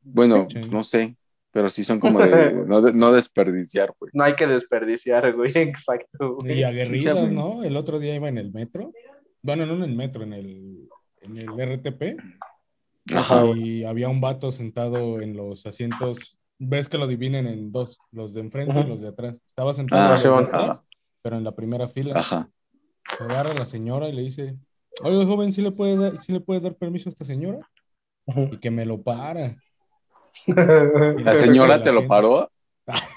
Bueno, Sí. no sé, pero sí son como de no, de- no desperdiciar, güey. No hay que desperdiciar, güey. Exacto, Y güey. aguerridas, güey. ¿no? El otro día iba en el metro. Bueno, no en el metro, en el, en el RTP. Ajá. Y había un vato sentado en los asientos. Ves que lo dividen en dos, los de enfrente y los de atrás. Estaba sentado Ah, en de Simón. atrás, pero en la primera fila. Ajá. Se agarra la señora y le dice, oye, joven, ¿sí le puede dar, ¿sí le puede dar permiso a esta señora? Y que me lo para. La señora La te lo paró.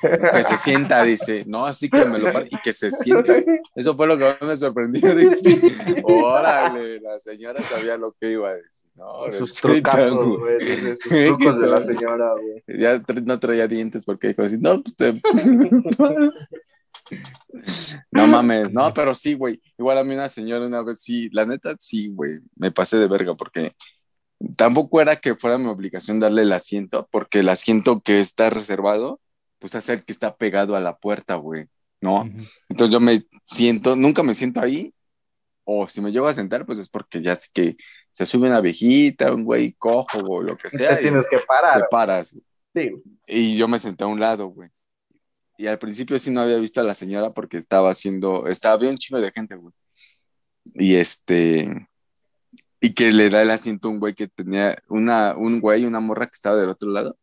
Que se sienta, dice. No, así que me lo y que se sienta. Eso fue lo que más me sorprendió. Dice, órale, la señora sabía lo que iba a decir. No, Sus trucazos, güey. Sus ¿Qué trucos de la señora, güey. Ya no traía dientes porque dijo así, no, te- No mames, no, pero sí, güey. Igual a mí una señora una vez, sí, la neta, sí, güey, me pasé de verga porque tampoco era que fuera mi obligación darle el asiento, porque el asiento que está reservado, pues hacer que está pegado a la puerta, güey, ¿no? Ujú. Entonces yo me siento, nunca me siento ahí, o si me llego a sentar, pues es porque ya sé que Se sube una viejita, un güey cojo o lo que sea. Te tienes que te parar. paras. güey. Sí. Y yo me senté a un lado, güey. Y al principio sí no había visto a la señora porque estaba haciendo, estaba, había un chingo de gente, güey. Y este, y que le da el asiento a un güey que tenía una, un güey, una morra que estaba del otro lado.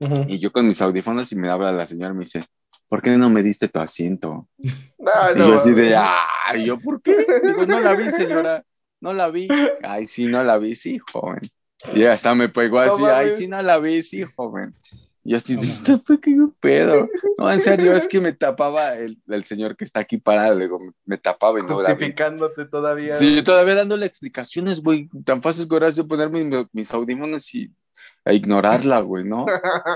Ujú. Y yo con mis audífonos y me habla la señora, me dice, ¿por qué no me diste tu asiento? No, Y no, yo así de, ah, yo, ¿por qué? Digo, no la vi, señora, no la vi. Ay, sí, no la vi, sí, joven. Y hasta me pegó No así, ay, mames. sí, no la vi, sí, joven. Y yo así, No de, mames. "¿Esto fue qué pedo? No, en serio, es que me tapaba el, el señor que está aquí parado, le digo, me, me tapaba y no la vi. Justificándote todavía. Sí, yo todavía dándole explicaciones, güey, tan fácil que ahora es yo ponerme mis, mis audífonos y a ignorarla, güey, ¿no?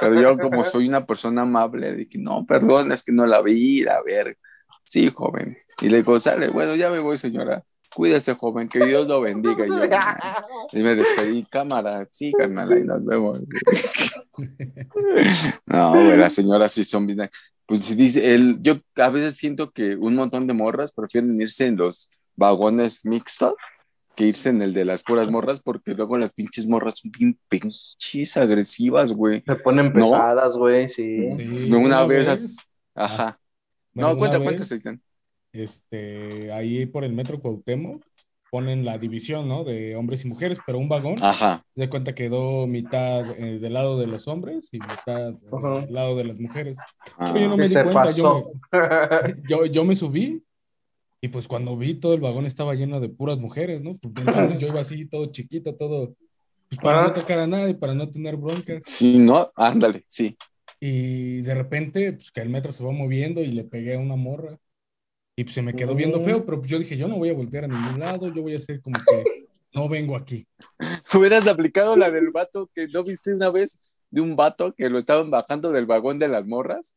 Pero yo como soy una persona amable, dije, no, perdón, es que no la vi, a ver. Sí, joven. Y le digo, sale, bueno, ya me voy, señora. Cuídese, joven, que Dios lo bendiga. Y, yo, y me despedí, cámara, sí, carnal, y nos vemos. No, güey, las señoras sí son bien. Pues dice, el, yo a veces siento que un montón de morras prefieren irse en los vagones mixtos que irse en el de las puras morras, porque luego las pinches morras son bien pinches agresivas, güey. Se ponen ¿No? pesadas, güey, sí. Sí, Una vez, ajá. bueno, no, cuenta, cuenta, Seitán. Este, ahí por el metro Cuauhtémoc ponen la división, ¿no? De hombres y mujeres, pero un vagón, Ajá. de cuenta quedó mitad eh, del lado de los hombres y mitad eh, del lado de las mujeres. Ah, Pero yo no me Y di se cuenta, pasó. yo, yo me subí y pues cuando vi todo el vagón estaba lleno de puras mujeres, ¿no? Entonces yo iba así todo chiquito, todo, pues para Ajá. no tocar a nadie, para no tener broncas. Sí, no, ándale, sí. Y de repente, pues que el metro se va moviendo y le pegué a una morra. Y pues se me quedó viendo Mm. feo, pero pues yo dije, yo no voy a voltear a ningún lado, yo voy a hacer como que no vengo aquí. Hubieras aplicado la del vato que no viste una vez de un vato que lo estaban bajando del vagón de las morras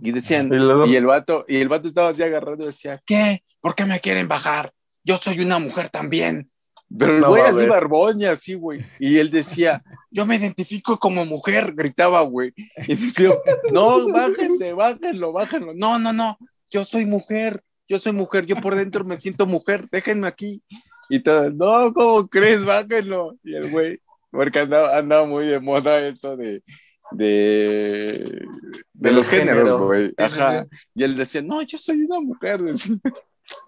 y decían, Y luego- y el vato, y el vato estaba así agarrado y decía, ¿qué? ¿Por qué me quieren bajar? Yo soy una mujer también. Pero el No güey así mames. barbón y así, güey. Y él decía, yo me identifico como mujer, gritaba, güey. Y decía, no, bájese, bájenlo, bájenlo. No, no, no, yo soy mujer, yo soy mujer, yo por dentro me siento mujer, déjenme aquí. Y todo, no, ¿cómo crees? Bájenlo. Y el güey, porque andaba, andaba muy de moda esto de, de, de los géneros, género. güey. Ajá. Y él decía, no, yo soy una mujer. decía.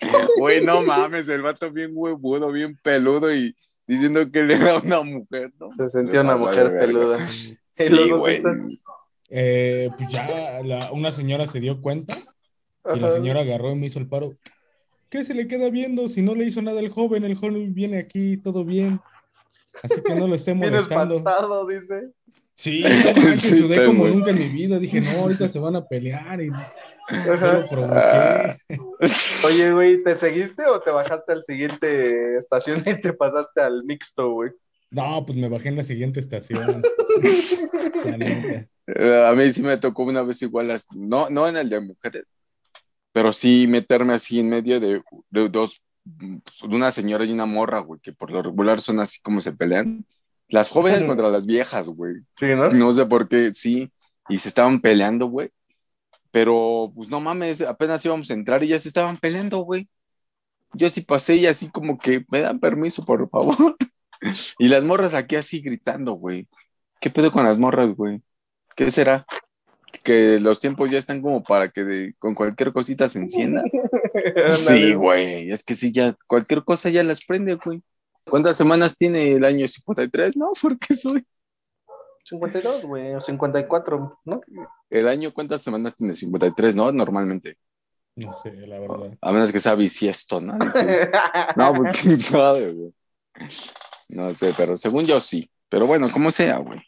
Güey, no mames, el vato bien huevudo, bien peludo y diciendo que él era una mujer, ¿no? Se sentía una mujer peluda. Sí, güey. eh, pues ya la- una señora se dio cuenta y la señora agarró y me hizo el paro. ¿Qué se le queda viendo si no le hizo nada el joven? El joven viene aquí, todo bien. Así que no lo esté Bien molestando. espantado, dice. Sí, no manches, Sí, sudé como muy- nunca en mi vida. Dije, no, ahorita se van a pelear y yo Ajá. lo provoqué. Oye, güey, ¿te seguiste o te bajaste al siguiente estación y te pasaste al mixto, güey? No, pues me bajé en la siguiente estación. La A mí sí me tocó una vez igual, no, no en el de mujeres, pero sí meterme así en medio de, de dos, de una señora y una morra, güey, que por lo regular son así como se pelean. Las jóvenes contra las viejas, güey. Sí, ¿no? No sé por qué, sí. Y se estaban peleando, güey. Pero, pues no mames, apenas íbamos a entrar y ya se estaban peleando, güey. Yo sí pasé y así como que me dan permiso, por favor. Y las morras aquí así gritando, güey. ¿Qué pedo con las morras, güey? ¿Qué será? Que los tiempos ya están como para que de- con cualquier cosita se encienda. Sí, güey. Es que sí, ya cualquier cosa ya las prende, güey. ¿Cuántas semanas tiene el año 53? No, porque soy. 52, güey, o 54, ¿no? El año, ¿cuántas semanas tiene? 53, ¿no? Normalmente. No sé, la verdad. A menos que sea bisiesto, ¿no? No, pues quién sabe, güey. No sé, pero según yo sí. Pero bueno, como sea, güey.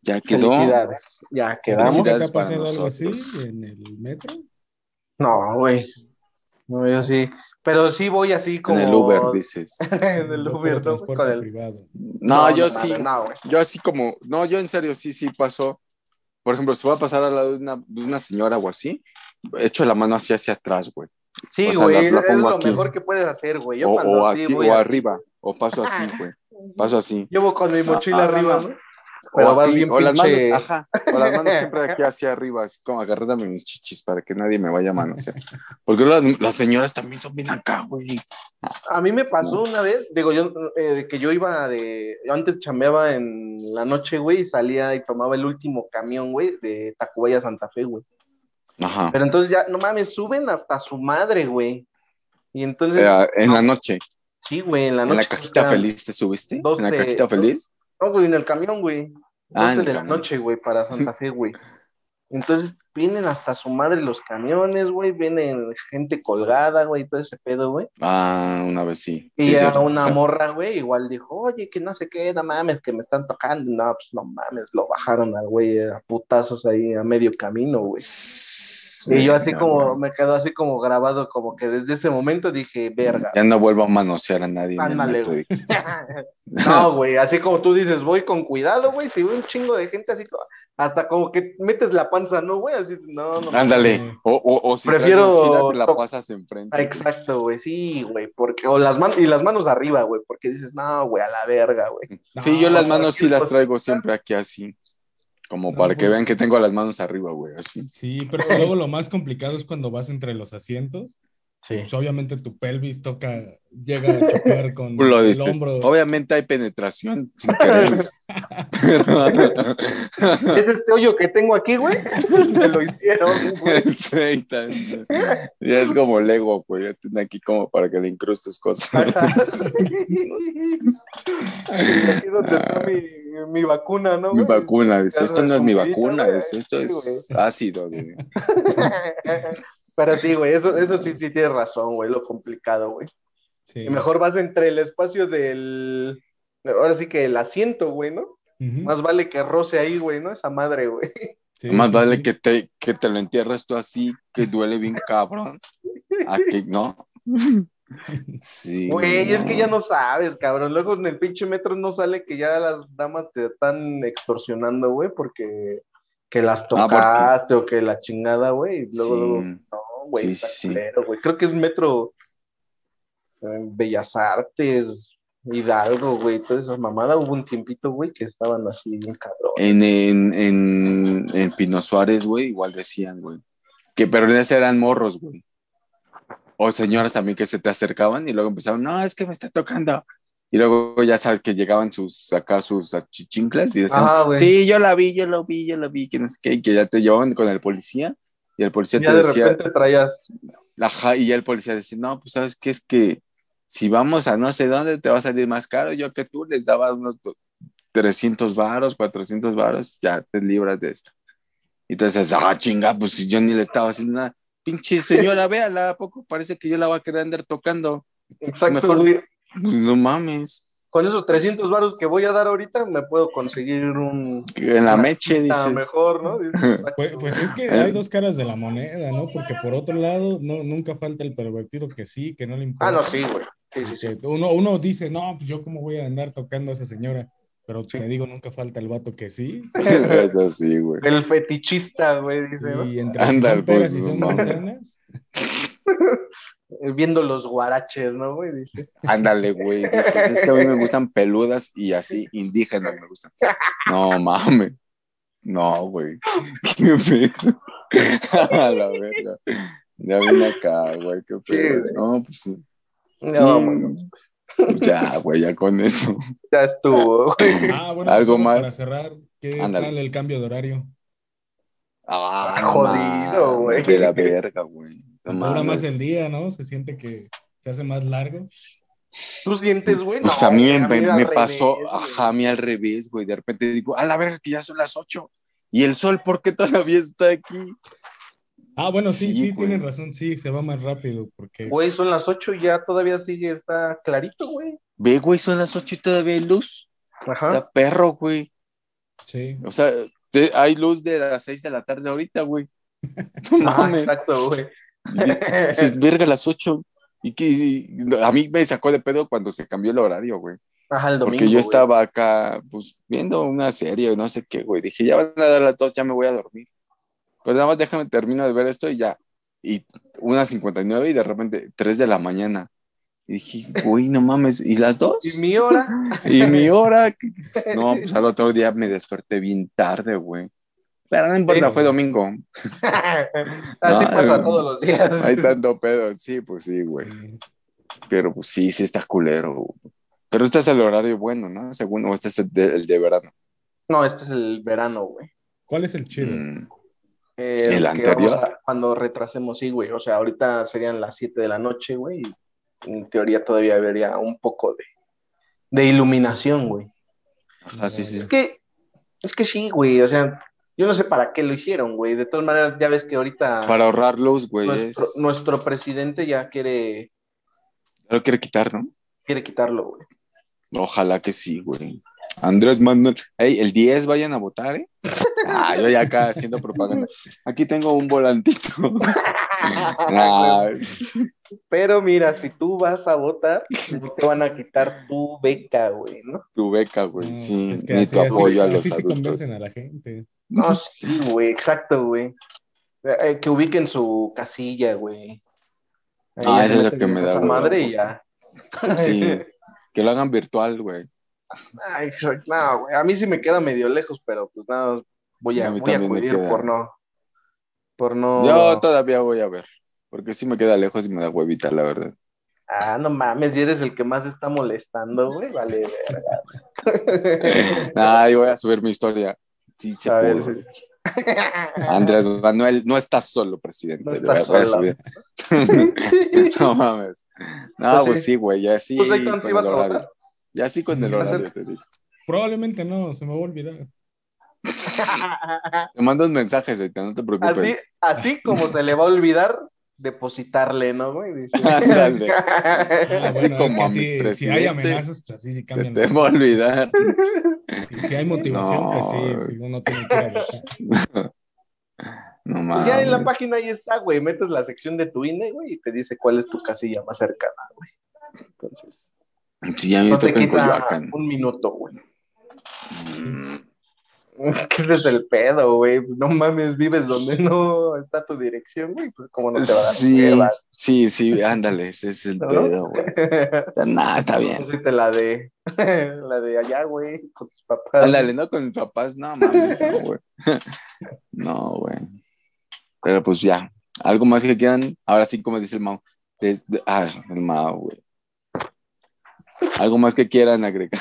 Ya quedó. Felicidades. Ya quedamos. ¿Nunca te Felicidades ha pasado algo así en el metro? No, güey. No, yo sí. Pero sí voy así como. En el Uber, dices. en el Uber, ¿no? Con el... privado. No, yo sí. No. Yo así como, no, yo en serio sí, sí pasó. Por ejemplo, si voy a pasar al lado de una, de una señora o así, echo la mano así hacia atrás, güey. Sí, O sea, güey, la- la es pongo lo aquí. mejor que puedes hacer, güey. Yo O, cuando o sí así, o así. arriba, o paso así, güey. Paso así. Llevo con mi mochila Ah, arriba, no. Pero o, vas aquí, bien o las manos, ajá, o las manos siempre de aquí hacia arriba, así como agarrándome mis chichis para que nadie me vaya a manosear. Porque las, las señoras también son bien acá, güey. A mí me pasó una vez, digo yo, eh, de que yo iba de, yo antes chambeaba en la noche, güey, y salía y tomaba el último camión, güey, de Tacubaya a Santa Fe, güey. Ajá. Pero entonces ya, no mames, suben hasta su madre, güey. Y entonces, Eh, en la noche, sí, güey, en la noche. en la cajita feliz te subiste. en la 12, cajita feliz. No, güey, en el camión, güey. Ah, 12 en el de la noche, güey, para Santa Fe, güey. Entonces vienen hasta su madre los camiones, güey, vienen gente colgada, güey, todo ese pedo, güey. Ah, una vez sí. Y Sí, a una morra, güey, igual dijo, oye, que no sé qué, no mames, que me están tocando. No, pues no mames, lo bajaron al güey a putazos ahí a medio camino, güey. Y yo así como, me quedó así como grabado, como que desde ese momento dije, verga. Ya no vuelvo a manosear a nadie. Ándale, güey. No, güey, así como tú dices, voy con cuidado, güey, si veo un chingo de gente así, co- hasta como que metes la panza, ¿no, güey? Así, no, no. Ándale. O, o, o si Prefiero traes la pasas enfrente. Ah, Exacto, güey, sí, güey, porque, o las manos, y las manos arriba, güey, porque dices, no, güey, a la verga, güey. Sí, yo las manos sí las traigo siempre aquí así. Como No, para que vean que tengo las manos arriba, güey, así. Sí, pero luego lo más complicado es cuando vas entre los asientos. Sí. Pues obviamente tu pelvis toca, llega a chocar con lo el dices. hombro. Obviamente hay penetración sin querer. Pero... Es este hoyo que tengo aquí, güey, me lo hicieron, güey. Sí, ya es como Lego, güey. Ya tiene aquí como para que le incrustes cosas. Ajá. Aquí donde está mi, mi vacuna, ¿no? Mi vacuna, dice, esto no es mi vacuna, dice, esto Sí, es ácido. güey. Pero sí, güey, eso, eso sí, sí tienes razón, güey, lo complicado, güey. Sí. Y mejor vas entre el espacio del. Ahora sí que el asiento, güey, ¿no? Más vale que roce ahí, güey, ¿no? Esa madre, güey. Sí, Más sí, vale sí. que te, que te lo entierres tú así, que duele bien cabrón. A que no. Sí. Güey, es que ya no sabes, cabrón. Luego en el pinche metro no sale que ya las damas te están extorsionando, güey, porque que las porque- tocaste o que la chingada, güey. Y luego, Sí. luego, no, güey, Sí, sí, sí. culero, güey. Creo que es metro eh, Bellas Artes, Hidalgo, güey, toda esa mamada. Hubo un tiempito, güey, que estaban así bien cabrón. En, en, en, en Pino Suárez, güey, igual decían, güey. Que pero en ese eran morros, güey. O señoras también que se te acercaban y luego empezaban, no, es que me está tocando. Y luego ya sabes que llegaban sus, acá sus achichinclas y decían, Ah, sí, yo la vi, yo lo vi, yo lo vi, que no sé qué, y que ya te llevaban con el policía. Y el policía Ya te de decía, repente traías. Ajá, y ya el policía decía, no, pues sabes qué es que si vamos a no sé dónde te va a salir más caro, yo que tú les daba unos do- 300 varos, 400 varos, ya te libras de esto. Y entonces, ah, chinga, pues si yo ni le estaba haciendo nada. Pinche señora, véala, ¿a poco parece que yo la voy a querer andar tocando? Exacto, Mejor- güey. No mames. Con esos 300 varos que voy a dar ahorita, me puedo conseguir un. En la meche, dices. mejor, ¿no? Dices. Pues, pues es que Eh. hay dos caras de la moneda, ¿no? Porque por otro lado, no, nunca falta el pervertido que sí, que no le importa. Ah, no, sí, güey. Sí, sí, sí. Uno, uno dice, no, pues yo cómo voy a andar tocando a esa señora. Pero Sí. te digo, nunca falta el vato que sí. Eso sí, güey. El fetichista, güey, dice. Y entre si Ándale, son peras pues, y son no. manzanas. Eh, Viendo los guaraches, ¿no, güey? Dice. Ándale, güey. dices, es que a mí me gustan peludas y así, indígenas me gustan. No, mames. No, güey. Qué pedo. A la verga. Ya vine acá, güey. Qué pedo. No, pues sí. No, Sí. bueno, Ya, güey, ya con eso. ya estuvo, güey. Ah, bueno, Algo pues, solo más. Para cerrar, ¿qué Ándale. tal el cambio de horario? Ah, Ah, jodido, güey. De la verga, güey. Más el día, ¿no? Se siente que se hace más largo. ¿Tú sientes, güey? Pues No, a mí me, pasó, ajá, a mí al revés, güey. De repente digo, a la verga que ya son las 8. ¿Y el sol por qué todavía está aquí? Ah, bueno, sí, Sí, sí, tienen razón, sí, se va más rápido porque Güey, son las 8 y ya todavía sigue, está clarito, güey. Ve, güey, son las 8 y todavía hay luz. Ajá. Está perro, güey. sí. O sea, te- hay luz de las 6 de la tarde ahorita, güey. No mames. exacto, güey. Dices, verga, las 8. Y que a mí me sacó de pedo cuando se cambió el horario, güey. Ajá, el domingo. Porque yo güey. estaba acá, pues, viendo una serie o no sé qué, güey. Dije, ya van a dar las dos, ya me voy a dormir. Pues nada más déjame termino de ver esto y ya. Y una 59 y de repente 3 de la mañana. Y dije, güey, no mames, ¿y las dos? ¿Y mi hora? ¿Y mi hora? No, pues al otro día me desperté bien tarde, güey. Pero no importa, Sí. fue domingo. Así No, pasa no. todos los días. Hay tanto pedo. Sí, pues sí, güey. Pero pues sí, sí está culero. güey. Pero este es el horario bueno, ¿no? Según, o este es el de, el de verano. No, este es el verano, güey. ¿Cuál es el chido? Mm, Eh, ¿El anterior? a- cuando retrasemos, sí, güey. O sea, ahorita serían las 7 de la noche, güey. En teoría todavía habría un poco de, de iluminación, güey. Ah, sí, sí. Es que, es que sí, güey. O sea, yo no sé para qué lo hicieron, güey. De todas maneras, ya ves que ahorita Para ahorrar luz, güey. nuestro, es- nuestro presidente ya quiere, Lo quiere quitar, ¿no? quiere quitarlo, güey. Ojalá que sí, güey. Andrés Manuel. Ey, el 10 vayan a votar, ¿eh? Ah, yo ya acá haciendo propaganda. Aquí tengo un volantito. Ah, Pero mira, si tú vas a votar, te van a quitar tu beca, güey, ¿no? tu beca, güey. No, sí, es que ni así- tu así- apoyo a los adultos. convencen a la gente. No, sí, güey, exacto, güey. Eh, que ubiquen su casilla, güey. Ahí Ah, eso es lo que me da hueva, madre güey. y ya. Sí, que lo hagan virtual, güey. Ay, soy- no, güey. A mí sí me queda medio lejos, pero pues nada, voy a, A voy a acudir por no. Por no. Yo todavía voy a ver, porque sí me queda lejos y me da huevita, la verdad. Ah, no mames, y eres el que más está molestando, güey. Vale, verga. Ay, voy a subir mi historia. Sí, se A ver, pudo. sí. Andrés Manuel, no estás solo, presidente. No estás mames. No, Pues pues, sí. sí, güey, ya sí. Pues ahí con el a votar. Ya sí con el horario, te digo. Probablemente no, se me va a olvidar. Te mando un mensaje, no te Así, preocupes. así como se le va a olvidar depositarle, ¿no, güey? Dice. Ah, Así bueno, es como que a mi si hay amenazas, pues así sí Se cambian. te las va a olvidar. Y si hay motivación, No. pues sí, sí, uno tiene que ir. No Pues mames. ya en la página ahí está, güey. Metes la sección de tu INE, güey, y te dice cuál es tu casilla más cercana, güey. Entonces, Sí, ya me no te toca en quita Coyoacán. un minuto, güey. Mm, Que ese es el pedo, güey. No mames, vives donde no está tu dirección, güey. Pues, ¿cómo no te va a dar Sí, sí, sí, ándale, ese es el ¿No? pedo, güey. Nah, está bien. Pusiste la de, la de allá, güey, con tus papás. Ándale, ¿no? Con mis papás, no mames, no, güey. No, güey. Pero pues ya, algo más que quieran, ahora sí, como dice el Mau. desde- ah, el Mau, güey. Algo más que quieran agregar.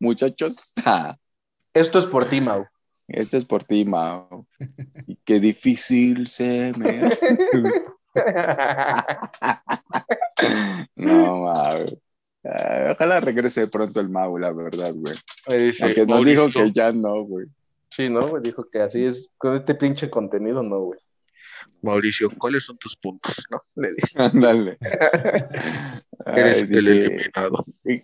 Muchachos, ah, Esto es por ti, Mau. este es por ti, Mau. Y qué difícil se me. No, Mau. Ojalá regrese pronto el Mau, la verdad, güey. Aunque nos dijo que ya no, güey. Sí, ¿no? Güey, dijo que así es, con este pinche contenido, no, güey. Mauricio, ¿cuáles son tus puntos, no? Le dice. Ándale. Ay, dice- eliminado.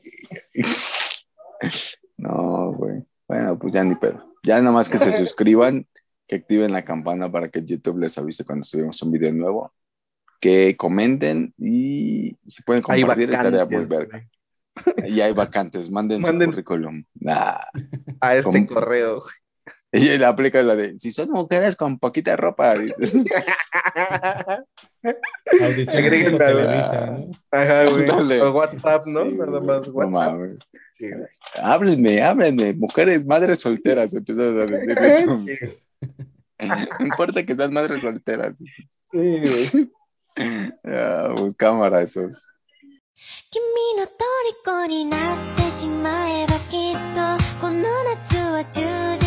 No, güey. Bueno, pues ya ni pedo. Ya nada más que se suscriban, que activen la campana para que YouTube les avise cuando subimos un video nuevo. Que comenten y si pueden compartir estaría muy verga. Y hay vacantes, manden, Manden- su currículum. Nah. A este ¿Cómo? correo. Ella le aplica la de, si son mujeres con poquita ropa, dices. Audición Televisa, ¿no? Ajá, güey. Dale. O WhatsApp, ¿no? Sí, Nada más WhatsApp. No sí, háblenme, háblenme. Mujeres, madres solteras, empiezas a decir. Sí. no importa que sean madres solteras. Dices. Sí, güey. Ah, pues, cámara esos. 君の虜になってしまえばきっとこの夏は充実